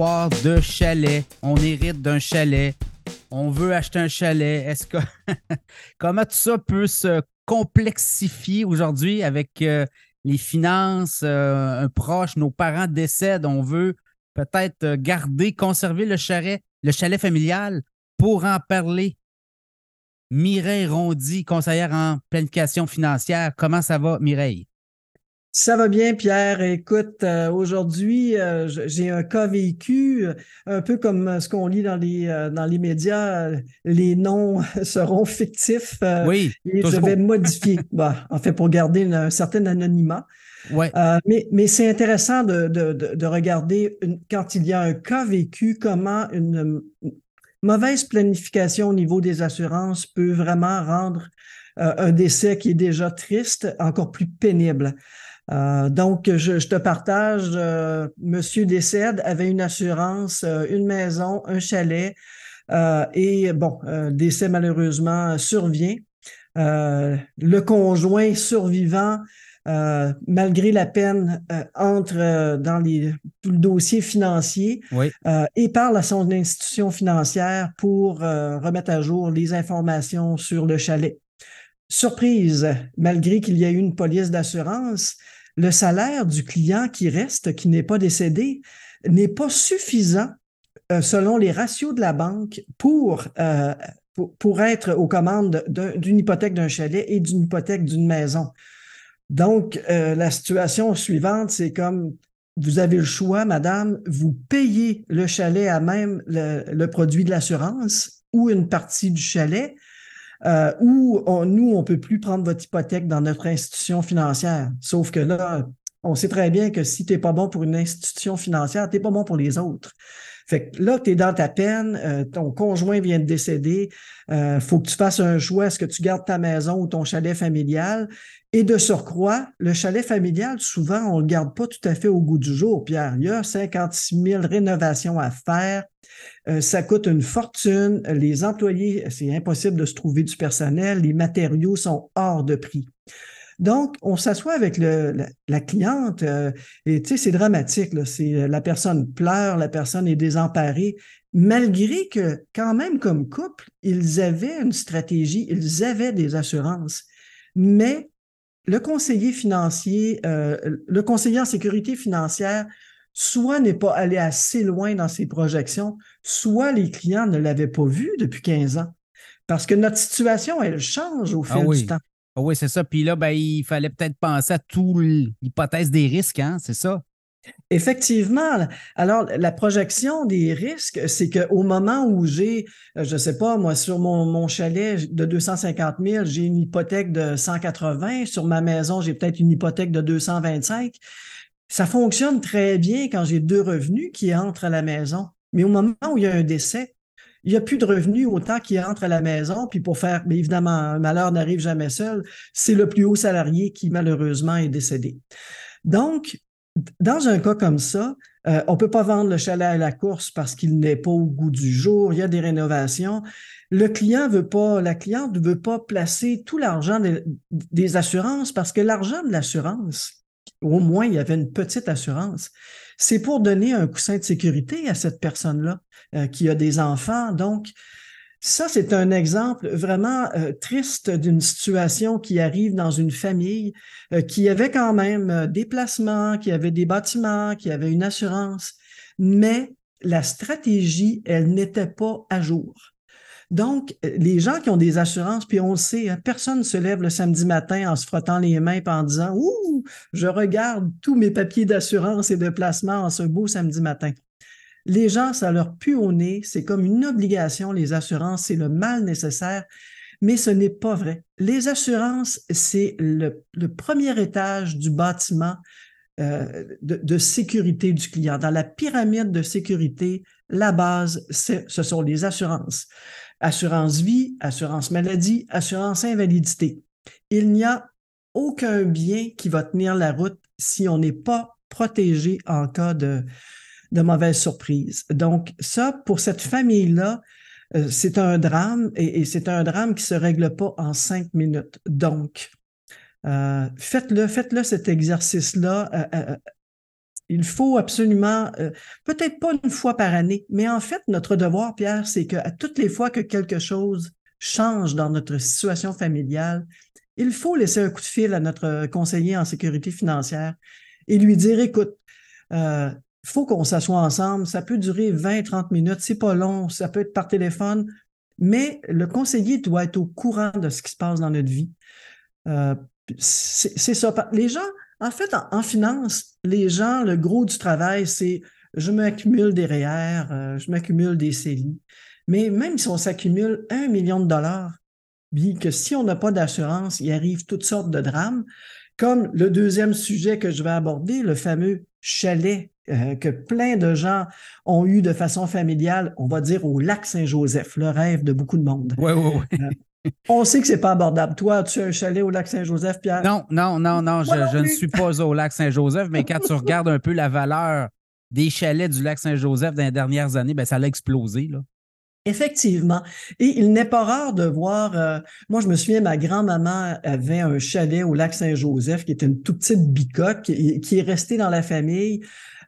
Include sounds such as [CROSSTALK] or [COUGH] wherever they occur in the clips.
de chalet. On hérite d'un chalet. On veut acheter un chalet. Est-ce que [LAUGHS] comment tout ça peut se complexifier aujourd'hui avec euh, les finances, euh, un proche, nos parents décèdent, on veut peut-être euh, garder, conserver le chalet, le chalet familial pour en parler? Mireille Rondy, conseillère en planification financière. Comment ça va, Mireille? Ça va bien, Pierre. Écoute, euh, aujourd'hui, euh, j'ai un cas vécu, euh, un peu comme ce qu'on lit dans les, dans les médias, les noms [LAUGHS] seront fictifs. oui. Et je vais modifier, [LAUGHS] bah, en fait, pour garder un certain anonymat. Ouais. mais mais c'est intéressant de, de, de, regarder quand il y a un cas vécu, comment une, mauvaise planification au niveau des assurances peut vraiment rendre un décès qui est déjà triste encore plus pénible. Euh, donc, je, te partage, euh, Monsieur décède, avait une assurance, euh, une maison, un chalet, et bon, décès malheureusement survient. le conjoint survivant, malgré la peine, entre dans les, tout le dossier financier et parle à son institution financière pour remettre à jour les informations sur le chalet. Surprise, malgré qu'il y ait eu une police d'assurance, le salaire du client qui reste, qui n'est pas décédé, n'est pas suffisant euh, selon les ratios de la banque pour, euh, être aux commandes d'une hypothèque d'un chalet et d'une hypothèque d'une maison. Donc, euh, la situation suivante, c'est comme vous avez le choix, madame, vous payez le chalet à même le produit de l'assurance ou une partie du chalet, euh, où nous, on peut plus prendre votre hypothèque dans notre institution financière. Sauf que là, on sait très bien que si tu n'es pas bon pour une institution financière, tu n'es pas bon pour les autres. Fait que là, tu es dans ta peine, euh, ton conjoint vient de décéder, euh, faut que tu fasses un choix, est-ce que tu gardes ta maison ou ton chalet familial? Et de surcroît, le chalet familial, souvent, on ne le garde pas tout à fait au goût du jour, Pierre. Il y a 56 000 rénovations à faire. Euh, ça coûte une fortune. Les employés, c'est impossible de se trouver du personnel. Les matériaux sont hors de prix. Donc, on s'assoit avec la, cliente euh, et tu sais, c'est dramatique. C'est, la personne pleure, la personne est désemparée, malgré que quand même comme couple, ils avaient une stratégie, ils avaient des assurances. Mais le conseiller financier, euh, le conseiller en sécurité financière soit n'est pas allé assez loin dans ses projections, soit les clients ne l'avaient pas vu depuis 15 ans. Parce que notre situation, elle change au ah fil du temps. Ah oui, c'est ça. Puis là, ben, il fallait peut-être penser à toute l'hypothèse des risques, hein? c'est ça? Effectivement. Alors, la projection des risques, c'est qu'au moment où j'ai, euh, je ne sais pas, moi, sur mon, mon, chalet de 250 000, j'ai une hypothèque de 180. Sur ma maison, j'ai peut-être une hypothèque de 225. Ça fonctionne très bien quand j'ai deux revenus qui entrent à la maison. Mais au moment où il y a un décès, il n'y a plus de revenus autant qui entrent à la maison. Puis pour faire, mais évidemment, un malheur n'arrive jamais seul. C'est le plus haut salarié qui malheureusement est décédé. Donc, dans un cas comme ça, euh, on ne peut pas vendre le chalet à la course parce qu'il n'est pas au goût du jour. Il y a des rénovations. Le client veut pas, la cliente ne veut pas placer tout l'argent des assurances parce que l'argent de l'assurance, au moins il y avait une petite assurance. C'est pour donner un coussin de sécurité à cette personne-là euh, qui a des enfants. Donc, ça, c'est un exemple vraiment euh, triste d'une situation qui arrive dans une famille euh, qui avait quand même des placements, qui avait des bâtiments, qui avait une assurance, mais la stratégie, elle n'était pas à jour. Donc, euh, les gens qui ont des assurances, puis on le sait, hein, personne ne se lève le samedi matin en se frottant les mains et en disant Ouh, je regarde tous mes papiers d'assurance et de placement en ce beau samedi matin. Les gens, ça leur pue au nez, c'est comme une obligation, les assurances, c'est le mal nécessaire, mais ce n'est pas vrai. Les assurances, c'est le, premier étage du bâtiment euh, de, de, sécurité du client. Dans la pyramide de sécurité, la base, ce sont les assurances assurance vie, assurance maladie, assurance invalidité. Il n'y a aucun bien qui va tenir la route si on n'est pas protégé en cas de, mauvaise surprise. Donc, ça, pour cette famille-là, euh, c'est un drame et, c'est un drame qui ne se règle pas en cinq minutes. Donc, euh, faites-le, faites-le cet exercice-là. Euh, Il faut absolument, euh, peut-être pas une fois par année, mais en fait, notre devoir, Pierre, c'est qu'à toutes les fois que quelque chose change dans notre situation familiale, il faut laisser un coup de fil à notre conseiller en sécurité financière et lui dire, écoute, euh, il faut qu'on s'assoie ensemble, ça peut durer 20, 30 minutes, c'est pas long, ça peut être par téléphone, mais le conseiller doit être au courant de ce qui se passe dans notre vie. Euh, c'est ça. Les gens, en fait, en, finance, les gens, le gros du travail, c'est je m'accumule des REER, euh, je m'accumule des CELI. Mais même si on s'accumule un million de dollars, bien que si on n'a pas d'assurance, il arrive toutes sortes de drames, comme le deuxième sujet que je vais aborder, le fameux chalet euh, que plein de gens ont eu de façon familiale, on va dire au lac Saint-Joseph, le rêve de beaucoup de monde. Oui, oui, oui. On sait que c'est pas abordable. Toi, tu as un chalet au lac Saint-Joseph, Pierre? Non, non, non, non, je, ne suis pas au lac Saint-Joseph, mais quand tu regardes un peu la valeur des chalets du lac Saint-Joseph dans les dernières années, ben, ça a explosé. Là. Effectivement. Et il n'est pas rare de voir, euh, moi je me souviens, ma grand-maman avait un chalet au lac Saint-Joseph qui était une toute petite bicoque qui, qui est restée dans la famille.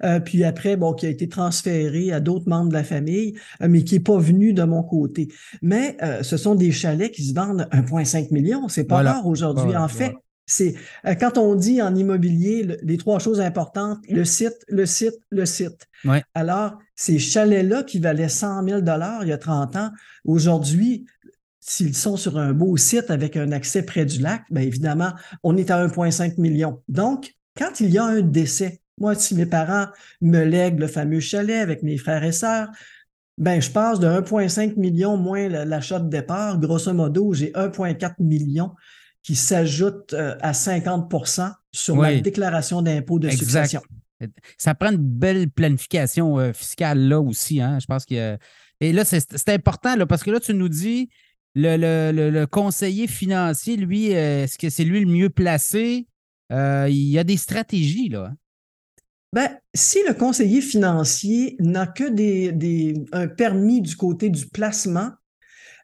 Euh, puis après, bon, qui a été transféré à d'autres membres de la famille, euh, mais qui n'est pas venu de mon côté. Mais euh, ce sont des chalets qui se vendent 1,5 million. C'est pas rare aujourd'hui. en fait, c'est quand on dit en immobilier les trois choses importantes, le site, le site, le site. Alors, ces chalets-là qui valaient 100 000 il y a 30 ans, aujourd'hui, s'ils sont sur un beau site avec un accès près du lac, bien évidemment, on est à 1,5 million. Donc, quand il y a un décès, moi, si mes parents me lèguent le fameux chalet avec mes frères et sœurs, ben, je passe de 1,5 million moins l'achat de départ. Grosso modo, j'ai 1,4 million qui s'ajoute euh, à 50% sur ma déclaration d'impôt de succession. Ça prend une belle planification euh, fiscale là aussi. Hein? Je pense que. Et là, c'est important là, parce que là, tu nous dis le, conseiller financier, lui, euh, est-ce que c'est lui le mieux placé? il y a des stratégies, là. Ben, si le conseiller financier n'a que des, un permis du côté du placement,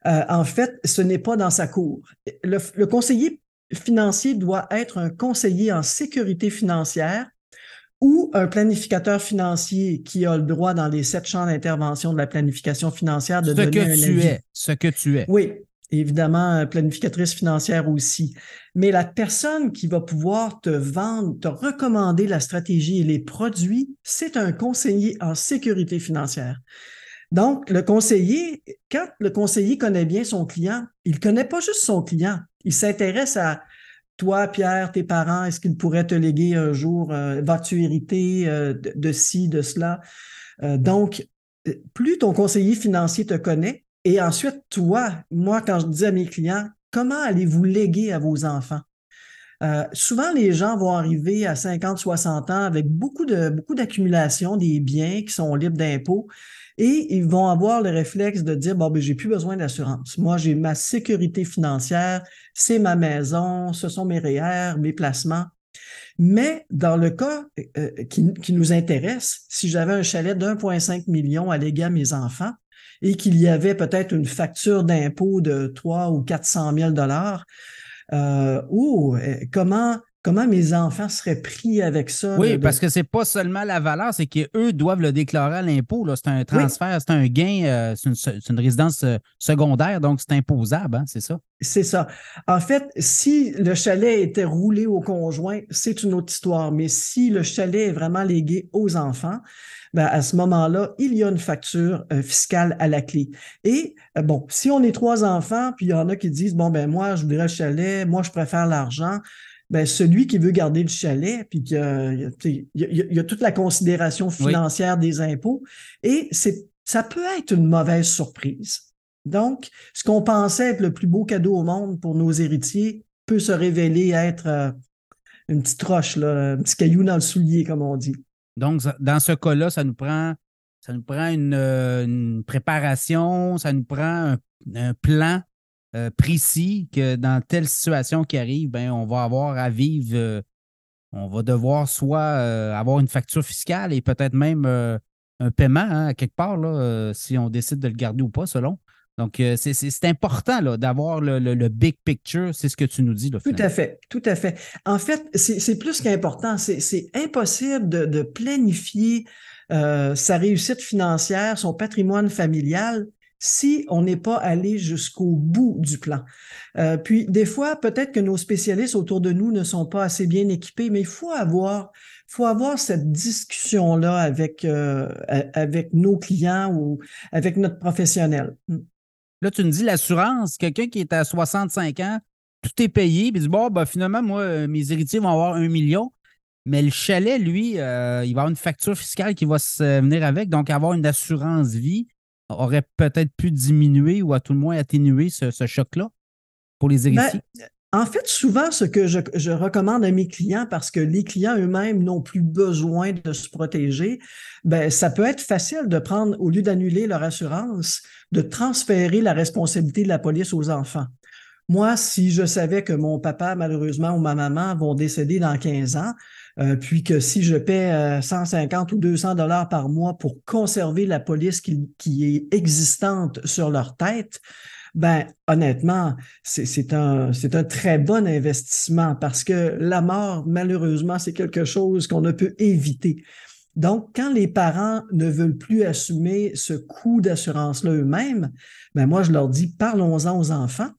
euh, en fait, ce n'est pas dans sa cour. Le, le, conseiller financier doit être un conseiller en sécurité financière ou un planificateur financier qui a le droit dans les sept champs d'intervention de la planification financière de ce donner que un tu avis. es, ce que tu es. Oui, évidemment planificatrice financière aussi. Mais la personne qui va pouvoir te vendre, te recommander la stratégie et les produits, c'est un conseiller en sécurité financière. Donc, le conseiller, quand le conseiller connaît bien son client, il connaît pas juste son client, il s'intéresse à toi, Pierre, tes parents, est-ce qu'ils pourraient te léguer un jour, euh, vas-tu hériter euh, de, ci, de cela? Euh, donc, plus ton conseiller financier te connaît, et ensuite, toi, moi, quand je dis à mes clients, comment allez-vous léguer à vos enfants? Euh, souvent, les gens vont arriver à 50, 60 ans avec beaucoup de d'accumulation des biens qui sont libres d'impôts et ils vont avoir le réflexe de dire bon ben j'ai plus besoin d'assurance. Moi, j'ai ma sécurité financière, c'est ma maison, ce sont mes REER, mes placements. Mais dans le cas euh, qui, qui, nous intéresse, si j'avais un chalet d'1,5 million à léguer à mes enfants, et qu'il y avait peut-être une facture d'impôt de 3 ou 400 000 dollars, euh, eh, comment comment mes enfants seraient pris avec ça? Oui, parce que c'est pas seulement la valeur, c'est qu'eux doivent le déclarer à l'impôt. C'est un transfert, c'est un gain, euh, c'est une, résidence euh, secondaire, donc c'est imposable, hein, c'est ça? C'est ça. En fait, si le chalet était roulé au conjoint, c'est une autre histoire. Mais si le chalet est vraiment légué aux enfants, ben à ce moment-là, il y a une facture euh, fiscale à la clé. Et bon, si on est trois enfants, puis il y en a qui disent, bon, ben moi, je voudrais le chalet, moi, je préfère l'argent, ben, celui qui veut garder le chalet, puis qu'il y, y, a toute la considération financière des impôts, et c'est, ça peut être une mauvaise surprise. Donc, ce qu'on pensait être le plus beau cadeau au monde pour nos héritiers peut se révéler être euh, une petite roche, là, un petit caillou dans le soulier, comme on dit. Donc, dans ce cas-là, ça nous prend, ça nous prend une, euh, préparation, ça nous prend un plan euh, précis que dans telle situation qui arrive, ben, on va avoir à vivre, euh, on va devoir soit euh, avoir une facture fiscale et peut-être même un paiement hein, à quelque part, là, si on décide de le garder ou pas, selon. Donc, c'est important d'avoir le, big picture, c'est ce que tu nous dis. tout à fait, tout à fait. En fait, c'est plus qu'important. C'est impossible de, planifier sa réussite financière, son patrimoine familial, si on n'est pas allé jusqu'au bout du plan. Euh, puis, des fois, peut-être que nos spécialistes autour de nous ne sont pas assez bien équipés, mais il faut avoir, faut avoir cette discussion-là avec, avec nos clients ou avec notre professionnel. Hmm. Là, tu me dis l'assurance, quelqu'un qui est à 65 ans, tout est payé, puis dit bon, ben, finalement, moi, euh, mes héritiers vont avoir un million. Mais le chalet, lui, euh, il va avoir une facture fiscale qui va se venir avec. Donc, avoir une assurance vie aurait peut-être pu diminuer ou à tout le moins atténuer ce, choc-là pour les ben, héritiers? En fait, souvent, ce que je, recommande à mes clients, parce que les clients eux-mêmes n'ont plus besoin de se protéger, ben, ça peut être facile de prendre, au lieu d'annuler leur assurance, de transférer la responsabilité de la police aux enfants. Moi, si je savais que mon papa, malheureusement, ou ma maman vont décéder dans 15 ans, euh, puis que si je paie 150 euh, ou 200 dollars par mois pour conserver la police qui, est existante sur leur tête, ben, honnêtement, c'est un, un très bon investissement parce que la mort, malheureusement, c'est quelque chose qu'on ne peut éviter. Donc, quand les parents ne veulent plus assumer ce coût d'assurance-là eux-mêmes, ben moi, je leur dis, parlons-en aux enfants.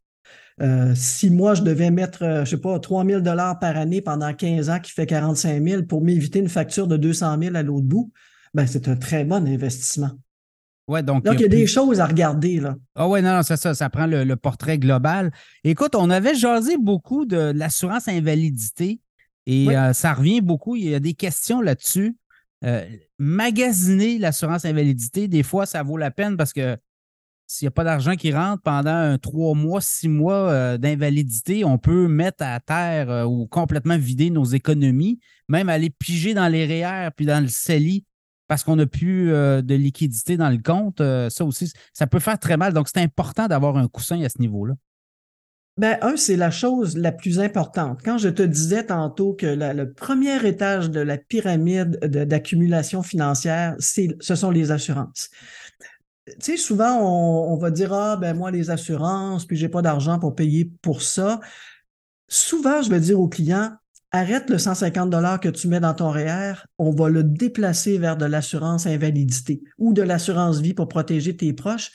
Euh, si moi, je devais mettre, euh, je sais pas, 3 000 par année pendant 15 ans, qui fait 45 000 pour m'éviter une facture de 200 000 à l'autre bout, ben, c'est un très bon investissement donc, il y a, des choses à regarder. Là. Ah ouais, non, non, c'est ça, ça prend le, portrait global. Écoute, on avait jasé beaucoup de l'assurance invalidité et euh, ça revient beaucoup. Il y a des questions là-dessus. Euh, magasiner l'assurance invalidité, des fois, ça vaut la peine parce que s'il n'y a pas d'argent qui rentre pendant trois mois, six mois euh, d'invalidité, on peut mettre à terre ou complètement vider nos économies, même aller piger dans les REER puis dans le CELI parce qu'on n'a plus euh, de liquidité dans le compte, euh, ça aussi, ça peut faire très mal. Donc, c'est important d'avoir un coussin à ce niveau-là. Ben, un, c'est la chose la plus importante. Quand je te disais tantôt que le premier étage de la pyramide d'accumulation financière, ce sont les assurances. Tu sais, souvent, on, va dire, ah, ben moi, les assurances, puis j'ai pas d'argent pour payer pour ça. Souvent, je vais dire aux clients, arrête le 150 dollars que tu mets dans ton REER, on va le déplacer vers de l'assurance invalidité ou de l'assurance vie pour protéger tes proches.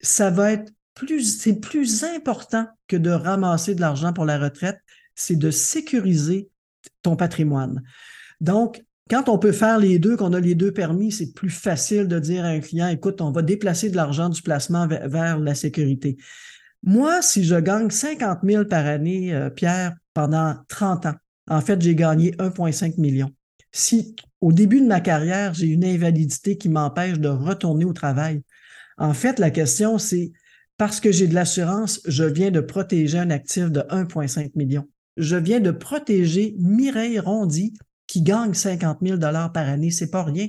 Ça va être plus, c'est plus important que de ramasser de l'argent pour la retraite, c'est de sécuriser ton patrimoine. Donc, quand on peut faire les deux, qu'on a les deux permis, c'est plus facile de dire à un client, écoute, on va déplacer de l'argent du placement vers, la sécurité. Moi, si je gagne 50 000 par année, euh, Pierre, pendant 30 ans, en fait, j'ai gagné 1,5 million. Si au début de ma carrière, j'ai une invalidité qui m'empêche de retourner au travail, en fait, la question, c'est parce que j'ai de l'assurance, je viens de protéger un actif de 1,5 million. Je viens de protéger Mireille Rondy qui gagne 50 000 par année. C'est pas rien.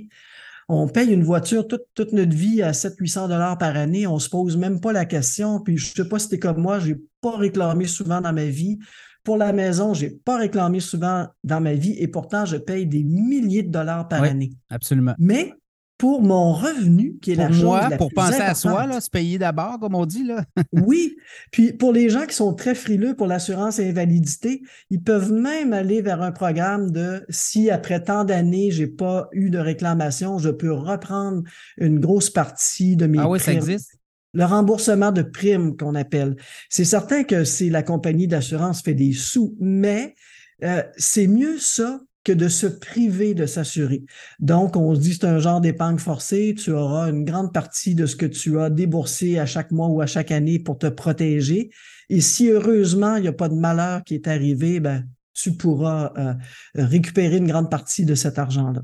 On paye une voiture toute, toute notre vie à 700-800 dollars par année. On se pose même pas la question. Puis je sais pas si es comme moi, j'ai pas réclamé souvent dans ma vie. Pour la maison, je n'ai pas réclamé souvent dans ma vie et pourtant, je paye des milliers de dollars par année. Absolument. Mais pour mon revenu, qui est la chose la pour penser à soi, se payer d'abord, comme on dit. Là. [LAUGHS] oui. Puis pour les gens qui sont très frileux pour l'assurance invalidité, ils peuvent même aller vers un programme de si après tant d'années, je n'ai pas eu de réclamation, je peux reprendre une grosse partie de mes Ah oui, ça existe? le remboursement de primes qu'on appelle. C'est certain que si la compagnie d'assurance fait des sous, mais euh, c'est mieux ça que de se priver de s'assurer. Donc, on se dit c'est un genre d'épargne forcée, tu auras une grande partie de ce que tu as déboursé à chaque mois ou à chaque année pour te protéger. Et si heureusement, il n'y a pas de malheur qui est arrivé, ben, tu pourras euh, récupérer une grande partie de cet argent-là.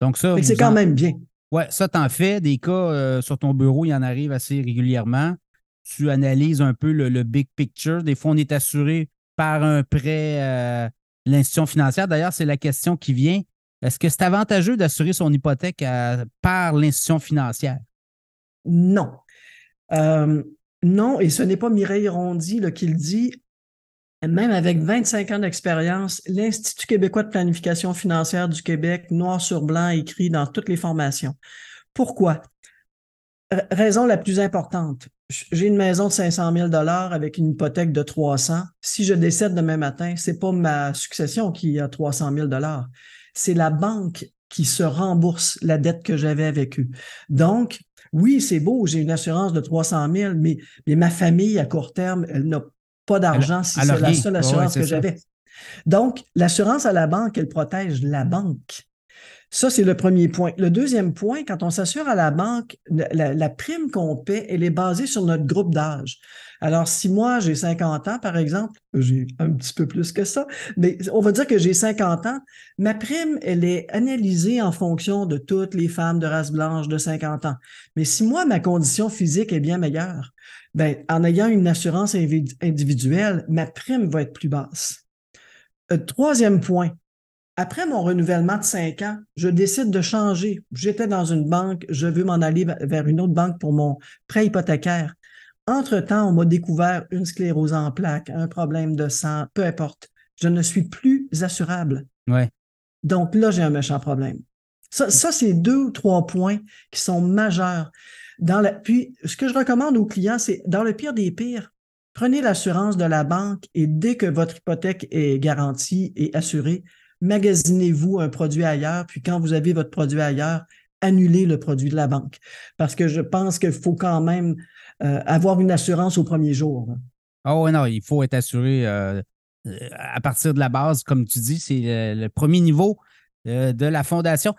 Donc ça, c'est quand même bien. Oui, ça, t'en fais. Des cas euh, sur ton bureau, il y en arrive assez régulièrement. Tu analyses un peu le, big picture. Des fois, on est assuré par un prêt, euh, l'institution financière. D'ailleurs, c'est la question qui vient. Est-ce que c'est avantageux d'assurer son hypothèque par l'institution financière? Non. Euh, non, et ce n'est pas Mireille Rondy qui le dit même avec 25 ans d'expérience, l'Institut québécois de planification financière du Québec, noir sur blanc, écrit dans toutes les formations. Pourquoi? raison la plus importante. J'ai une maison de 500 000 avec une hypothèque de 300. Si je décède demain matin, c'est pas ma succession qui a 300 000 c'est la banque qui se rembourse la dette que j'avais avec eux. Donc, oui, c'est beau, j'ai une assurance de 300 000, mais, mais ma famille à court terme, elle n'a pas d'argent si c'est la seule assurance que j'avais. Donc, l'assurance à la banque, elle protège la banque. Ça, c'est le premier point. Le deuxième point, quand on s'assure à la banque, la, prime qu'on paie, elle est basée sur notre groupe d'âge. Alors, si moi, j'ai 50 ans, par exemple, j'ai un petit peu plus que ça, mais on va dire que j'ai 50 ans, ma prime, elle est analysée en fonction de toutes les femmes de race blanche de 50 ans. Mais si moi, ma condition physique est bien meilleure, ben, en ayant une assurance individuelle, ma prime va être plus basse. Euh, troisième point, après mon renouvellement de cinq ans, je décide de changer. J'étais dans une banque, je veux m'en aller vers une autre banque pour mon prêt hypothécaire. Entre-temps, on m'a découvert une sclérose en plaques, un problème de sang, peu importe. Je ne suis plus assurable. Ouais. Donc là, j'ai un méchant problème. Ça, ça c'est deux ou trois points qui sont majeurs. Dans la, puis, ce que je recommande aux clients, c'est dans le pire des pires, prenez l'assurance de la banque et dès que votre hypothèque est garantie et assurée, magasinez-vous un produit ailleurs, puis quand vous avez votre produit ailleurs, annulez le produit de la banque. Parce que je pense qu'il faut quand même euh, avoir une assurance au premier jour. Oh non, il faut être assuré euh, euh, à partir de la base, comme tu dis, c'est le, premier niveau de la fondation.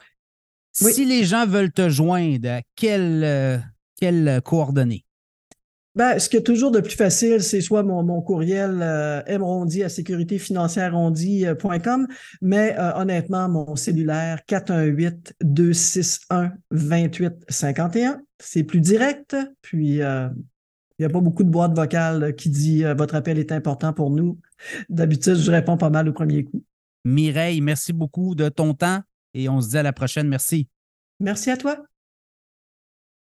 Si les gens veulent te joindre, quelles quelle coordonnées? Ben, ce qui est toujours de plus facile, c'est soit mon, courriel euh, mrondi à sécuritéfinancièrerondi.com, mais euh, honnêtement, mon cellulaire 418-261-2851, c'est plus direct, puis euh, il n'y a pas beaucoup de boîtes vocales qui dit votre appel est important pour nous. D'habitude, je réponds pas mal au premier coup. Mireille, merci beaucoup de ton temps et on se dit à la prochaine. Merci. Merci à toi.